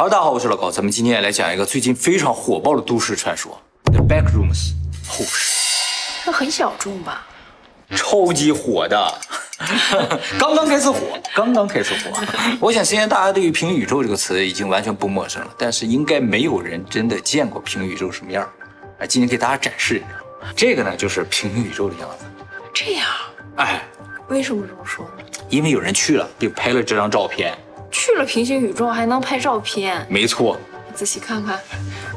Hello，大家好，我是老高，咱们今天来讲一个最近非常火爆的都市传说，The Backrooms 后室，这很小众吧？超级火的，刚刚开始火，刚刚开始火。我想现在大家对于平行宇宙这个词已经完全不陌生了，但是应该没有人真的见过平行宇宙什么样。哎，今天给大家展示，这个呢就是平行宇宙的样子。这样，哎，为什么这么说呢？因为有人去了，并拍了这张照片。去了平行宇宙还能拍照片？没错，仔细看看，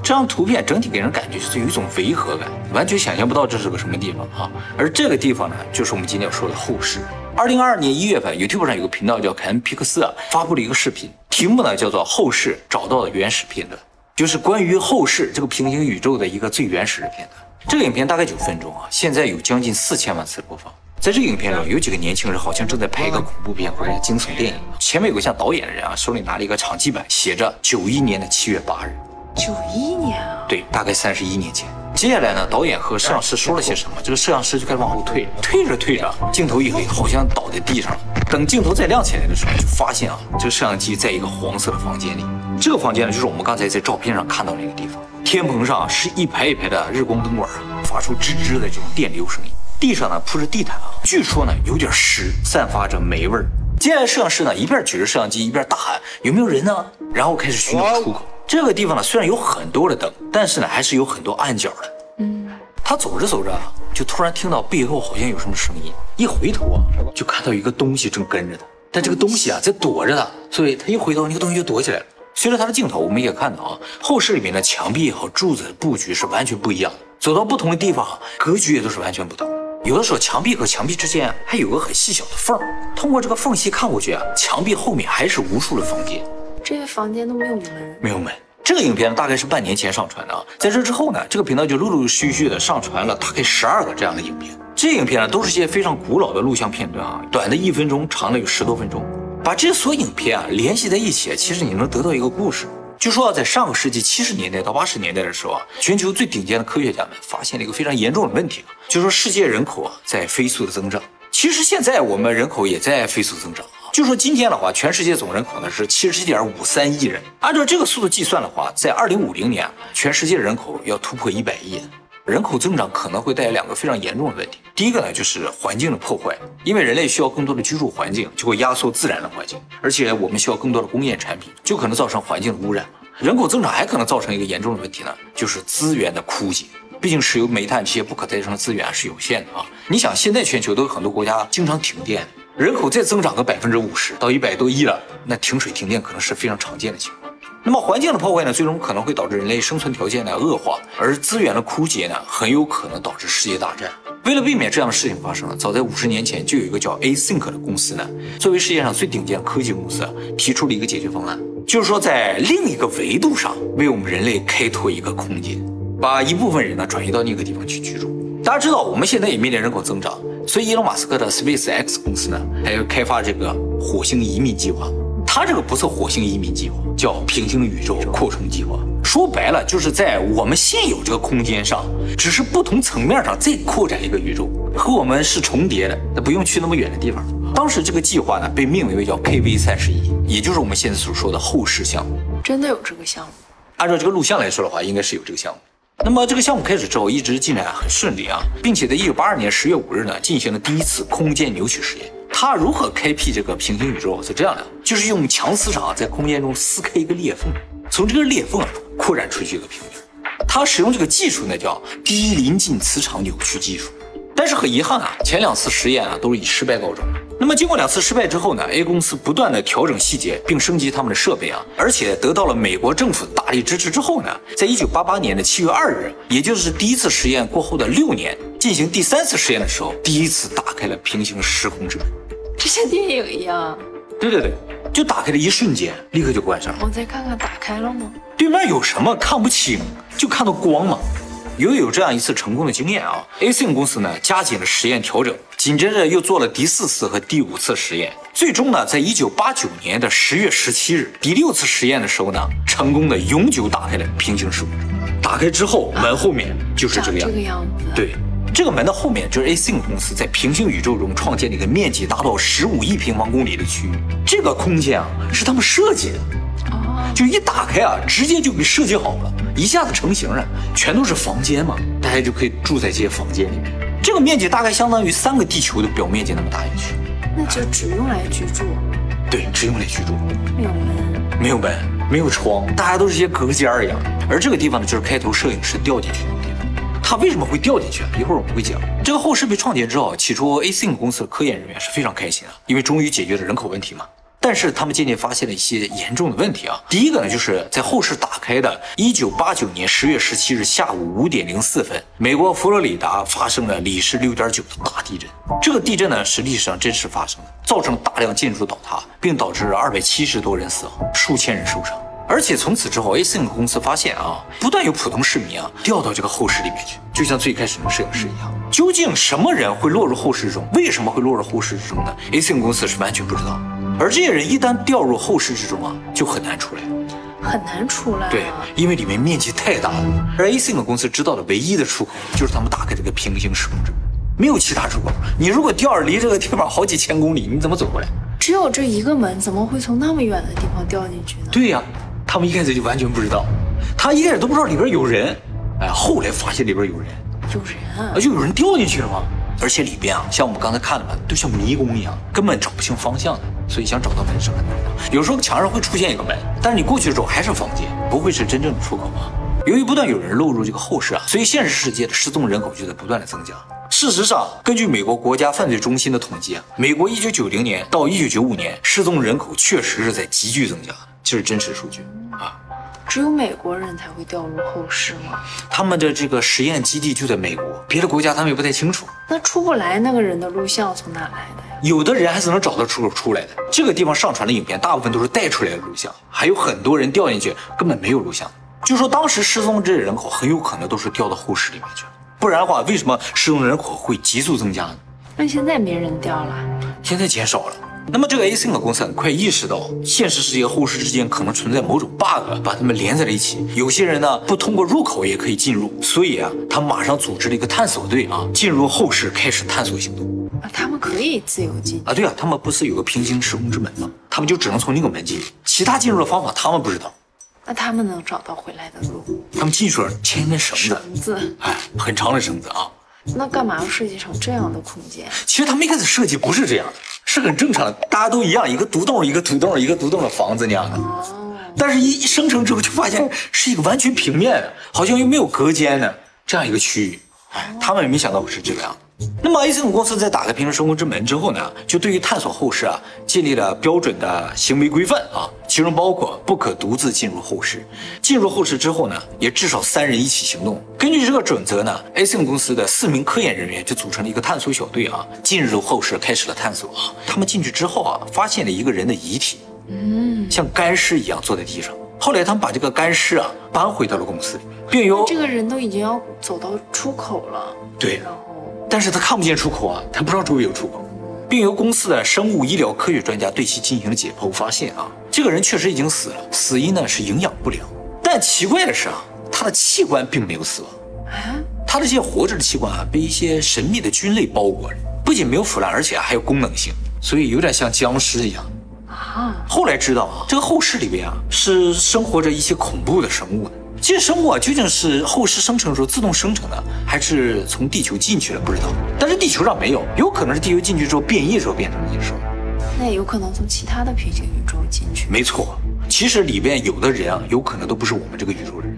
这张图片整体给人感觉就是有一种违和感，完全想象不到这是个什么地方啊。而这个地方呢，就是我们今天要说的后世。二零二二年一月份，YouTube 上有个频道叫凯恩皮克斯啊，发布了一个视频，题目呢叫做《后世找到的原始片段》，就是关于后世这个平行宇宙的一个最原始的片段。这个影片大概九分钟啊，现在有将近四千万次播放。在这个影片中，有几个年轻人好像正在拍一个恐怖片或者惊悚电影。前面有个像导演的人啊，手里拿了一个场记本，写着九一年的七月八日。九一年啊？对，大概三十一年前。接下来呢，导演和摄像师说了些什么？这个摄像师就开始往后退，退着退着，镜头一黑，好像倒在地上了。等镜头再亮起来的时候，就发现啊，这个摄像机在一个黄色的房间里。这个房间呢，就是我们刚才在照片上看到那个地方。天棚上是一排一排的日光灯管啊，发出吱吱的这种电流声音。地上呢铺着地毯啊，据说呢有点湿，散发着霉味儿。接下来摄像师呢一边举着摄像机一边大喊有没有人呢？然后开始寻找出口。这个地方呢虽然有很多的灯，但是呢还是有很多暗角的。嗯，他走着走着就突然听到背后好像有什么声音，一回头啊就看到一个东西正跟着他，但这个东西啊在躲着他，所以他一回头那个东西就躲起来了。随着他的镜头，我们也看到啊后室里面的墙壁和柱子的布局是完全不一样的，走到不同的地方，格局也都是完全不同。有的时候墙壁和墙壁之间还有个很细小的缝通过这个缝隙看过去啊，墙壁后面还是无数的房间。这些房间都没有门，没有门。这个影片大概是半年前上传的啊，在这之后呢，这个频道就陆陆续续的上传了大概十二个这样的影片。这影片呢，都是些非常古老的录像片段啊，短的一分钟，长的有十多分钟。把这些所影片啊联系在一起，其实你能得到一个故事。据说啊在上个世纪七十年代到八十年代的时候啊，全球最顶尖的科学家们发现了一个非常严重的问题，就说世界人口啊在飞速的增长。其实现在我们人口也在飞速增长。就说今天的话，全世界总人口呢是七十七点五三亿人。按照这个速度计算的话，在二零五零年，全世界人口要突破一百亿。人口增长可能会带来两个非常严重的问题。第一个呢，就是环境的破坏，因为人类需要更多的居住环境，就会压缩自然的环境，而且我们需要更多的工业产品，就可能造成环境的污染。人口增长还可能造成一个严重的问题呢，就是资源的枯竭。毕竟石油、煤炭这些不可再生的资源是有限的啊。你想，现在全球都有很多国家经常停电，人口再增长个百分之五十到一百多亿了，那停水停电可能是非常常见的情况。那么环境的破坏呢，最终可能会导致人类生存条件的恶化，而资源的枯竭呢，很有可能导致世界大战。为了避免这样的事情发生，早在五十年前就有一个叫 Async 的公司呢，作为世界上最顶尖科技公司，提出了一个解决方案，就是说在另一个维度上为我们人类开拓一个空间，把一部分人呢转移到那个地方去居住。大家知道，我们现在也面临人口增长，所以伊隆马斯克的 SpaceX 公司呢，还要开发这个火星移民计划。他这个不是火星移民计划，叫平行宇宙扩充计划。说白了，就是在我们现有这个空间上，只是不同层面上再扩展一个宇宙，和我们是重叠的，那不用去那么远的地方。当时这个计划呢，被命名为叫 KV 三十一，也就是我们现在所说的后世项目。真的有这个项目？按照这个录像来说的话，应该是有这个项目。那么这个项目开始之后，一直进展很顺利啊，并且在一九八二年十月五日呢，进行了第一次空间扭曲实验。他如何开辟这个平行宇宙？是这样的，就是用强磁场在空间中撕开一个裂缝，从这个裂缝啊扩展出去一个平面。他使用这个技术呢，叫低临近磁场扭曲技术。但是很遗憾啊，前两次实验啊都是以失败告终。那么经过两次失败之后呢，A 公司不断的调整细节，并升级他们的设备啊，而且得到了美国政府大力支持之后呢，在一九八八年的七月二日，也就是第一次实验过后的六年，进行第三次实验的时候，第一次打开了平行时空之门。就像电影一样，对对对，就打开的一瞬间，立刻就关上了。我再看看，打开了吗？对面有什么看不清，就看到光嘛。由于有这样一次成功的经验啊，Async 公司呢加紧了实验调整，紧接着又做了第四次和第五次实验，最终呢，在一九八九年的十月十七日，第六次实验的时候呢，成功的永久打开了平行时空。打开之后，门后面就是这个样子。这个样子。对。这个门的后面就是 Async 公司在平行宇宙中创建了一个面积达到十五亿平方公里的区域。这个空间啊是他们设计的，就一打开啊，直接就给设计好了，一下子成型了，全都是房间嘛，大家就可以住在这些房间里面。这个面积大概相当于三个地球的表面积那么大一区。那就只用来居住，对，只用来居住，没有门。没有门，没有窗，大家都是些隔间儿一样。而这个地方呢，就是开头摄影师掉进去的它。为什么会掉进去啊？一会儿我们会讲。这个后室被创建之后，起初 Async 公司的科研人员是非常开心啊，因为终于解决了人口问题嘛。但是他们渐渐发现了一些严重的问题啊。第一个呢，就是在后室打开的1989年10月17日下午5点04分，美国佛罗里达发生了里氏6.9的大地震。这个地震呢是历史上真实发生的，造成大量建筑倒塌，并导致270多人死亡，数千人受伤。而且从此之后，Async 公司发现啊，不断有普通市民啊掉到这个后室里面去，就像最开始那个摄影师一样。究竟什么人会落入后室之中？为什么会落入后室之中呢？Async 公司是完全不知道。而这些人一旦掉入后室之中啊，就很难出来。很难出来、啊。对，因为里面面积太大了。而 Async 公司知道的唯一的出口就是他们打开这个平行时空之门，没有其他出口。你如果掉着离这个地方好几千公里，你怎么走过来？只有这一个门，怎么会从那么远的地方掉进去呢？对呀、他们一开始就完全不知道，他一开始都不知道里边有人，哎，后来发现里边有人，有人啊啊，！就有人掉进去了吗？而且里边啊，像我们刚才看的嘛，都像迷宫一样，根本找不清方向的，所以想找到门是很难的。有时候墙上会出现一个门，但是你过去之后还是房间，不会是真正的出口啊。由于不断有人落入这个后室啊，所以现实世界的失踪人口就在不断的增加。事实上，根据美国国家犯罪中心的统计啊，美国1990年到1995年失踪人口确实是在急剧增加，这是真实数据啊。只有美国人才会掉入后室吗？他们的这个实验基地就在美国，别的国家他们也不太清楚。那出不来那个人的录像从哪来的呀？有的人还是能找到出口出来的。这个地方上传的影片大部分都是带出来的录像，还有很多人掉进去根本没有录像。就说当时失踪的这些人口很有可能都是掉到后室里面去了，不然的话，为什么失踪人口会急速增加呢？那现在没人掉了，现在减少了。那么这个 Async 公司很快意识到，现实世界后世之间可能存在某种 bug，把它们连在了一起。有些人呢不通过入口也可以进入，所以啊，他马上组织了一个探索队啊，进入后世开始探索行动。啊，他们可以自由进。啊，对啊，他们不是有个平行时空之门吗？他们就只能从那个门进，其他进入的方法他们不知道。那他们能找到回来的路？他们进去了牵一根绳子，绳子？哎，很长的绳子啊。那干嘛要设计成这样的空间？其实他们一开始设计不是这样的，是很正常的，大家都一样，一个独栋一个独栋一个独栋的房子那样的。哦，但是，一一生成之后就发现是一个完全平面的，好像又没有隔间的这样一个区域。哎，他们也没想到会是这个样子。那么 Async 公司在打开平行时空之门之后呢，就对于探索后世啊建立了标准的行为规范啊，其中包括不可独自进入后室，进入后室之后呢，也至少三人一起行动。根据这个准则呢，Async 公司的四名科研人员就组成了一个探索小队啊，进入后室开始了探索啊。他们进去之后啊，发现了一个人的遗体，嗯，像干尸一样坐在地上。后来他们把这个干尸啊搬回到了公司里，并由这个人都已经要走到出口了，对。然后。但是他看不见出口啊，他不知道周围有出口，并由公司的生物医疗科学专家对其进行了解剖，发现啊，这个人确实已经死了，死因呢是营养不良。但奇怪的是啊，他的器官并没有死亡，啊，他的这些活着的器官啊被一些神秘的菌类包裹着，不仅没有腐烂，而且还有功能性，所以有点像僵尸一样。啊，后来知道啊，这个后室里边啊是生活着一些恐怖的生物的。这些生物啊，究竟是后世生成的时候自动生成的，还是从地球进去了？不知道。但是地球上没有，有可能是地球进去之后变异时候变成的野兽。那也有可能从其他的平行宇宙进去。没错，其实里边有的人啊，有可能都不是我们这个宇宙人，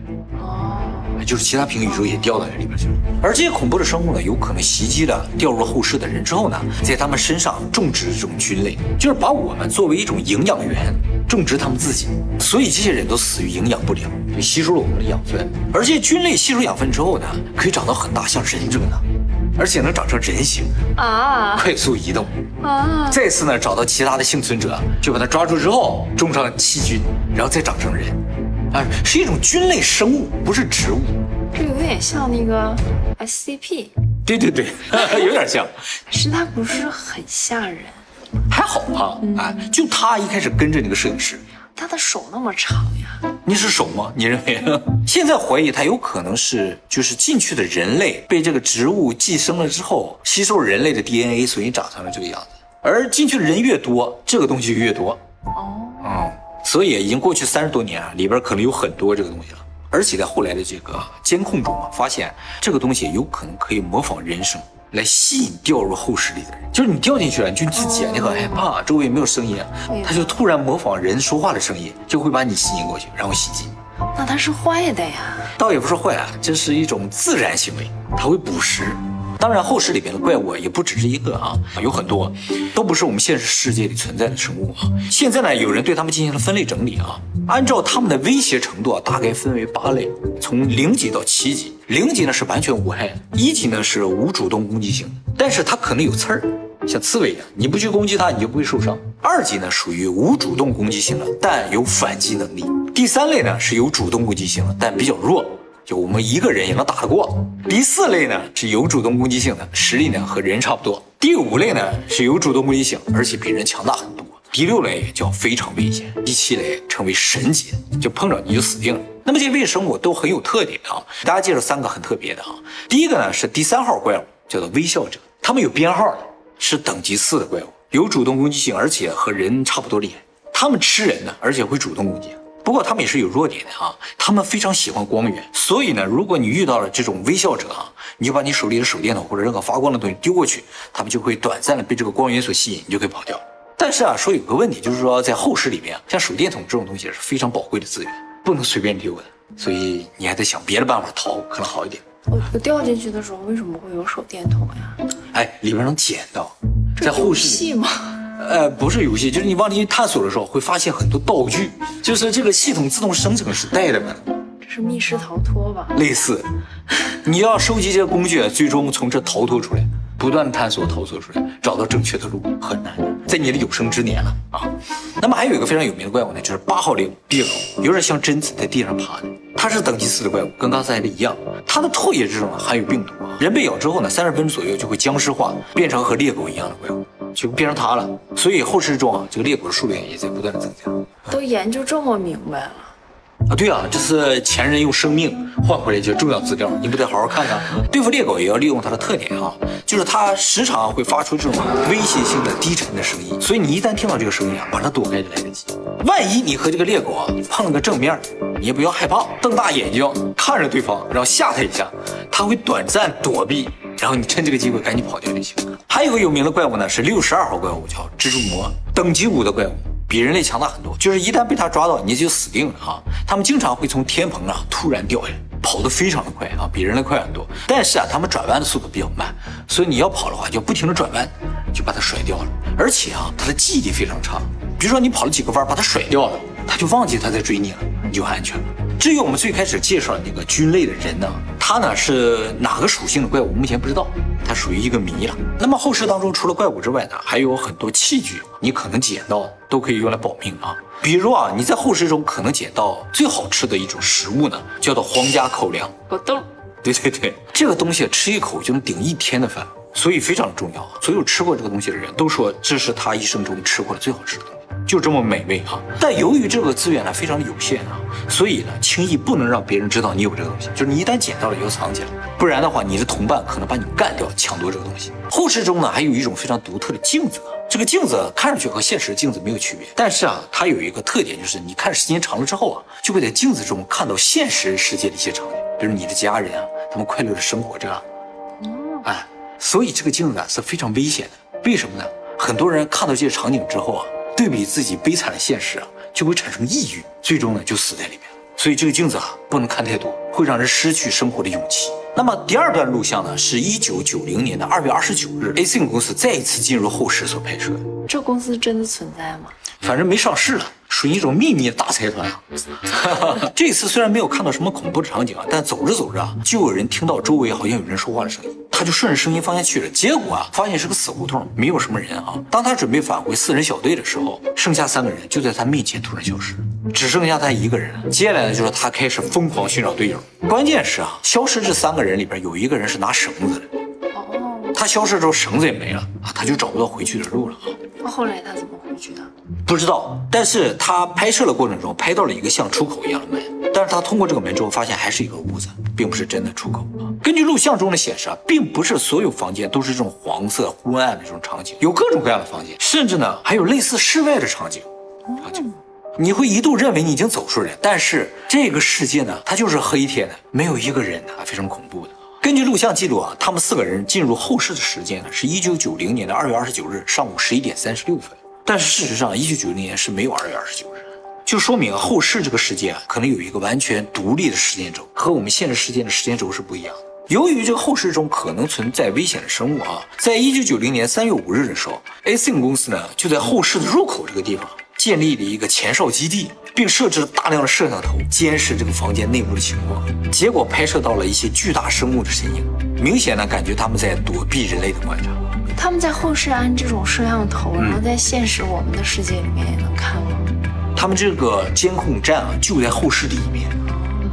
哦，就是其他平行宇宙也掉到这里边去了。而这些恐怖的生物呢，有可能袭击了掉入后世的人之后呢，在他们身上种植这种菌类，就是把我们作为一种营养源，种植他们自己。所以这些人都死于营养不良，就吸收了我们的养分。而这些菌类吸收养分之后呢，可以长到很大，像人这么大，而且能长成人形，啊快速移动。啊！再次呢，找到其他的幸存者，就把它抓住之后种上细菌，然后再长成人，啊，是一种菌类生物，不是植物。这有点像那个 SCP，对对对，有点像，是它不是很吓人，还好吧、哎，就他一开始跟着那个摄影师，它的手那么长呀，你是手吗？你认为？现在怀疑他有可能是就是进去的人类被这个植物寄生了之后，吸收了人类的 DNA，所以长成了这个样子。而进去的人越多，这个东西就越多。哦，嗯，所以已经过去三十多年啊，里边可能有很多这个东西了。而且在后来的这个监控中啊，发现这个东西有可能可以模仿人声来吸引掉入后室里的人。就是你掉进去了，你就自己啊，你很害怕，周围没有声音啊，他就突然模仿人说话的声音，就会把你吸引过去，然后袭击。那他是坏的呀？倒也不是坏啊，这是一种自然行为，它会捕食。当然，后世里边的怪物也不只是一个啊，有很多，都不是我们现实世界里存在的生物啊。现在呢，有人对他们进行了分类整理啊，按照他们的威胁程度啊，大概分为八类，从零级到七级。零级呢是完全无害的，一级呢是无主动攻击性，但是它可能有刺儿，像刺猬一样，你不去攻击它，你就不会受伤。二级呢属于无主动攻击性的，但有反击能力。第三类呢是有主动攻击性的，但比较弱。就我们一个人也能打得过。第四类呢是有主动攻击性的，实力呢和人差不多。第五类呢是有主动攻击性，而且比人强大很多。第六类叫非常危险。第七类称为神级，就碰着你就死定了。那么这些微生物都很有特点啊，大家记住三个很特别的啊。第一个呢是第三号怪物，叫做微笑者，他们有编号的，是等级四的怪物，有主动攻击性，而且和人差不多厉害。他们吃人呢，而且会主动攻击。不过他们也是有弱点的啊，他们非常喜欢光源，所以呢，如果你遇到了这种微笑者啊，你就把你手里的手电筒或者任何发光的东西丢过去，他们就会短暂的被这个光源所吸引，你就可以跑掉。但是啊，说有个问题，就是说在后世里面，像手电筒这种东西是非常宝贵的资源，不能随便丢的，所以你还得想别的办法逃，可能好一点。我我掉进去的时候为什么会有手电筒呀？哎，里边能捡到，在后世戏吗？呃，不是游戏，就是你往里探索的时候会发现很多道具，就是这个系统自动生成是带的嘛。这是密室逃脱吧？类似，你要收集这些工具，最终从这逃脱出来，不断探索逃脱出来，找到正确的路很难，在你的有生之年了啊。那么还有一个非常有名的怪物呢，就是八号猎物猎狗，有点像贞子在地上爬的，它是等级四的怪物，跟刚才的一样，它的唾液之中含有病毒啊，人被咬之后呢，三十分钟左右就会僵尸化，变成和猎狗一样的怪物。就变成它了，所以后世中啊，这个猎狗的数量也在不断的增加。都研究这么明白了啊？对啊，这是前人用生命换回来一些重要资料，你不得好好看看？对付猎狗也要利用它的特点啊，就是它时常会发出这种威胁性的低沉的声音，所以你一旦听到这个声音啊，把它躲开就来得及。万一你和这个猎狗啊碰了个正面，你也不要害怕，瞪大眼睛看着对方，然后吓它一下，它会短暂躲避。然后你趁这个机会赶紧跑掉就行。还有个有名的怪物呢，是六十二号怪物，叫蜘蛛魔，等级五的怪物，比人类强大很多。就是一旦被它抓到，你就死定了啊。他们经常会从天棚啊突然掉下来，跑得非常的快啊，比人类快很多。但是啊，他们转弯的速度比较慢，所以你要跑的话，就不停的转弯，就把它甩掉了。而且啊，它的记忆力非常差。比如说你跑了几个弯，把它甩掉了，它就忘记它在追你了，你就安全了。至于我们最开始介绍的那个菌类的人呢，他呢是哪个属性的怪物？目前不知道，他属于一个谜了。那么后世当中，除了怪物之外呢，还有很多器具，你可能捡到都可以用来保命啊。比如啊，你在后世中可能捡到最好吃的一种食物呢，叫做皇家口粮果冻。对对对，这个东西吃一口就能顶一天的饭，所以非常重要。所有吃过这个东西的人都说，这是他一生中吃过的最好吃的东西。就这么美味哈，但由于这个资源呢非常的有限啊，所以呢轻易不能让别人知道你有这个东西，就是你一旦捡到了，要藏起来，不然的话你的同伴可能把你干掉，抢夺这个东西。后世中呢还有一种非常独特的镜子，这个镜子看上去和现实镜子没有区别，但是啊它有一个特点，就是你看时间长了之后啊，就会在镜子中看到现实世界的一些场景，比如你的家人啊，他们快乐的生活着，哎，所以这个镜子啊是非常危险的，为什么呢？很多人看到这些场景之后啊。对比自己悲惨的现实啊，就会产生抑郁，最终呢就死在里面了。所以这个镜子啊不能看太多，会让人失去生活的勇气。那么第二段录像呢，是一九九零年的二月二十九日，A N 公司再一次进入后室所拍摄。这公司真的存在吗？反正没上市了，属于一种秘密大财团。这次虽然没有看到什么恐怖的场景啊，但走着走着啊，就有人听到周围好像有人说话的声音，他就顺着声音方向去了。结果啊，发现是个死胡同，没有什么人啊。当他准备返回四人小队的时候，剩下三个人就在他面前突然消失，只剩下他一个人。接下来呢，就是他开始疯狂寻找队友。关键是啊，消失这三个人里边有一个人是拿绳子的。哦。他消失之后，绳子也没了啊，他就找不到回去的路了啊。那后来他怎么回去的？不知道，但是他拍摄的过程中拍到了一个像出口一样的门，但是他通过这个门之后发现还是一个屋子，并不是真的出口。根据录像中的显示啊，并不是所有房间都是这种黄色昏暗的这种场景，有各种各样的房间，甚至呢还有类似室外的场景。场景，你会一度认为你已经走出来，但是这个世界呢，它就是黑天的，没有一个人呢，非常恐怖的。根据录像记录啊，他们四个人进入后室的时间呢，是一九九零年的二月二十九日上午十一点三十六分。但是事实上，一九九零年是没有二月二十九日，就说明后世这个世界，可能有一个完全独立的时间轴，和我们现实时间的时间轴是不一样的。由于这个后世中可能存在危险的生物啊，在一九九零年三月五日的时候，Asim 公司呢就在后世的入口这个地方。建立了一个前哨基地，并设置了大量的摄像头监视这个房间内部的情况。结果拍摄到了一些巨大生物的身影，明显呢感觉他们在躲避人类的观察。他们在后世安这种摄像头，然后在现实我们的世界里面也能看吗？他们这个监控站啊就在后室里面。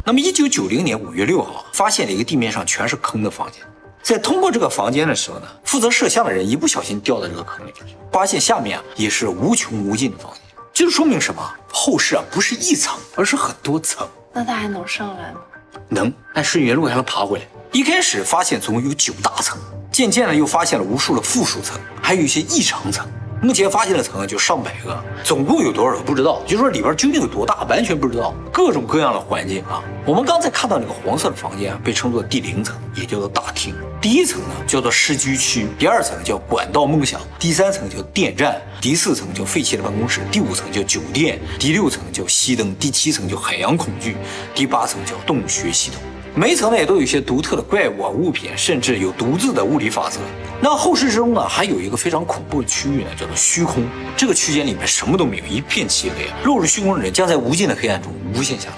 那么，一九九零年五月六号，发现了一个地面上全是坑的房间。在通过这个房间的时候呢，负责摄像的人一不小心掉到这个坑里发现下面啊也是无穷无尽的房间。这就说明什么？后世啊不是一层，而是很多层。那他还能上来吗？能，按顺原路还能爬回来。一开始发现总共有九大层，渐渐的又发现了无数的附属层，还有一些异常层。目前发现的层就上百个，总共有多少不知道。就说里边究竟有多大，完全不知道。各种各样的环境啊，我们刚才看到那个黄色的房间啊，被称作第零层，也叫做大厅。第一层呢叫做市居区，第二层叫管道梦想，第三层叫电站，第四层叫废弃的办公室，第五层叫酒店，第六层叫熄灯，第七层叫海洋恐惧，第八层叫洞穴系统。每一层呢也都有一些独特的怪物啊、物品，甚至有独自的物理法则。那后世之中呢，还有一个非常恐怖的区域呢，叫做虚空。这个区间里面什么都没有，一片漆黑。落入虚空的人将在无尽的黑暗中无限下落。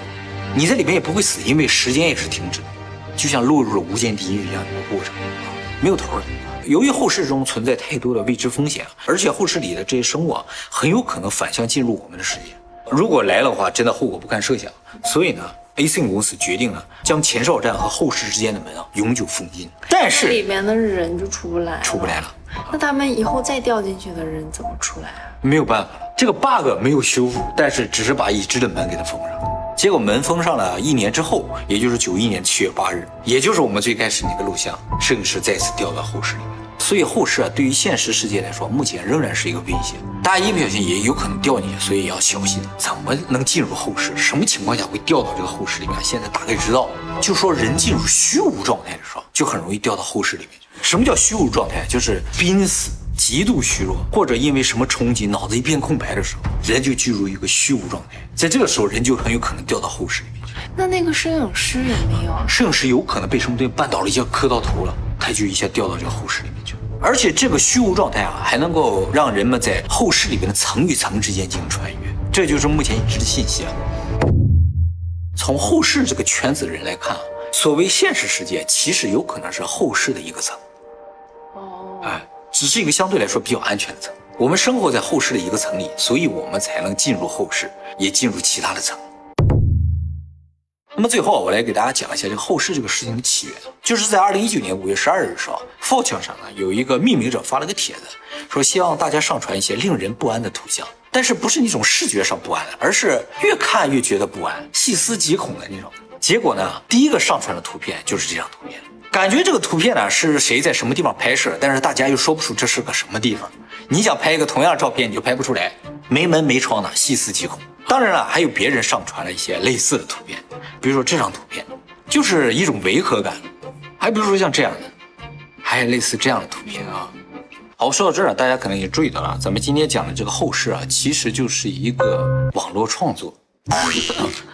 你在里面也不会死，因为时间也是停止的，就像落入了无间地狱一样的一个过程，没有头的。由于后世中存在太多的未知风险，而且后世里的这些生物啊，很有可能反向进入我们的世界。如果来的话，真的后果不堪设想。所以呢。A.C. 公司决定了将前哨站和后室之间的门啊永久封印，但是里面的人就出不来，出不来了。那他们以后再掉进去的人怎么出来啊？没有办法，这个 bug 没有修复，但是只是把已知的门给它封上。结果门封上了一年之后，也就是九一年七月八日，也就是我们最开始那个录像，摄影师再次掉到后室里面。所以后世啊，对于现实世界来说，目前仍然是一个危险。大家一不小心也有可能掉进去，所以要小心。怎么能进入后世？什么情况下会掉到这个后世里面？现在大概知道，就说人进入虚无状态的时候，就很容易掉到后世里面去。什么叫虚无状态？就是濒死、极度虚弱，或者因为什么冲击，脑子一片空白的时候，人就进入一个虚无状态。在这个时候，人就很有可能掉到后世里面去。那那个摄影师有没有？摄影师有可能被什么东西绊倒了，一下磕到头了，他就一下掉到这个后室里面。而且这个虚无状态啊，还能够让人们在后世里边的层与层之间进行穿越，这就是目前已知的信息啊。从后世这个圈子的人来看啊，所谓现实世界其实有可能是后世的一个层，哦，哎，只是一个相对来说比较安全的层。我们生活在后世的一个层里，所以我们才能进入后世，也进入其他的层。那么最后，我来给大家讲一下这个后世这个事情的起源。就是在二零一九年五月十二日的时候 f o r e 上呢有一个命名者发了个帖子，说希望大家上传一些令人不安的图像，但是不是那种视觉上不安，而是越看越觉得不安、细思极恐的那种。结果呢，第一个上传的图片就是这张图片，感觉这个图片呢是谁在什么地方拍摄，但是大家又说不出这是个什么地方。你想拍一个同样的照片，你就拍不出来，没门没窗的，细思极恐。当然了，还有别人上传了一些类似的图片，比如说这张图片，就是一种违和感；还比如说像这样的，还有类似这样的图片啊。好，说到这儿，大家可能也注意到了，咱们今天讲的这个后世啊，其实就是一个网络创作，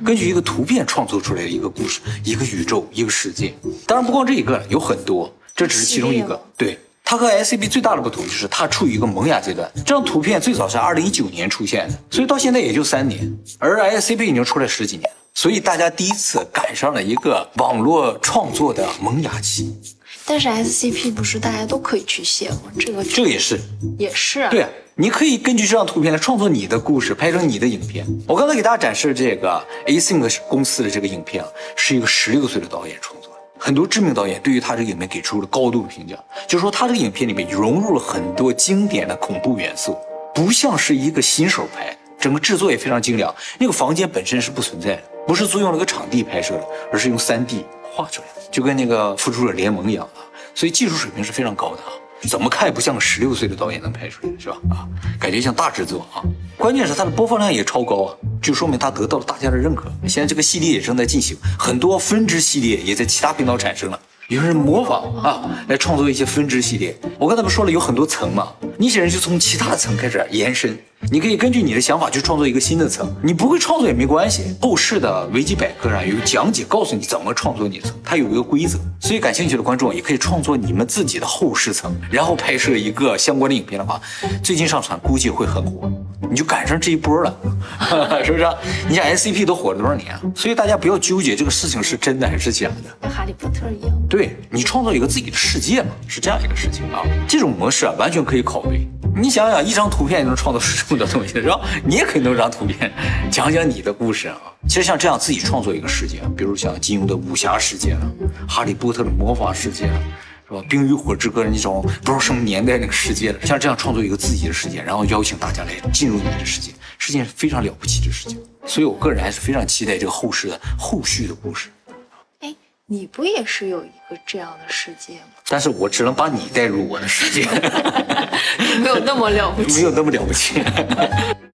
根据一个图片创作出来的一个故事，一个宇宙，一个世界。当然不光这一个，有很多，这只是其中一个。对。它和 S C B 最大的不同就是它处于一个萌芽阶段。这张图片最早是二零一九年出现的，所以到现在也就三年。而 S C B 已经出来十几年，所以大家第一次赶上了一个网络创作的萌芽期。但是 S C P 不是大家都可以去写吗？这个这个也是，也是。对啊，你可以根据这张图片来创作你的故事，拍成你的影片。我刚才给大家展示这个 A s y n c 公司的这个影片啊，是一个十六岁的导演创作。很多知名导演对于他这个影片给出了高度的评价，就说他这个影片里面融入了很多经典的恐怖元素，不像是一个新手拍，整个制作也非常精良。那个房间本身是不存在的，不是租用了个场地拍摄的，而是用 3D 画出来的，就跟那个《复仇者联盟》一样的。所以技术水平是非常高的啊。怎么看也不像十六岁的导演能拍出来，是吧？啊，感觉像大制作啊。关键是它的播放量也超高啊，就说明它得到了大家的认可。现在这个系列也正在进行，很多分支系列也在其他频道产生了。有人模仿啊，来创作一些分支系列。我刚才不说了，有很多层嘛，你写人就从其他层开始延伸。你可以根据你的想法去创作一个新的层，你不会创作也没关系。后世的维基百科上有讲解，告诉你怎么创作你的层，它有一个规则。所以感兴趣的观众也可以创作你们自己的后世层，然后拍摄一个相关的影片的话，最近上传估计会很火，你就赶上这一波了，是不是？你想 S C P 都火了多少年啊？所以大家不要纠结这个事情是真的还是假的，跟哈利波特一样。对你创造一个自己的世界嘛，是这样一个事情啊。这种模式啊，完全可以考虑。你想想，一张图片就能创造出这么多东西，是吧？你也可以弄张图片，讲讲你的故事啊。其实像这样自己创作一个世界，比如像金庸的武侠世界啊，哈利波特的魔法世界了，是吧？冰与火之歌的那种不知道什么年代那个世界了，像这样创作一个自己的世界，然后邀请大家来进入你的世界，是件非常了不起的事情。所以我个人还是非常期待这个后世的后续的故事。哎，你不也是有一个这样的世界吗？但是我只能把你带入我的世界，没有那么了不起，没有那么了不起。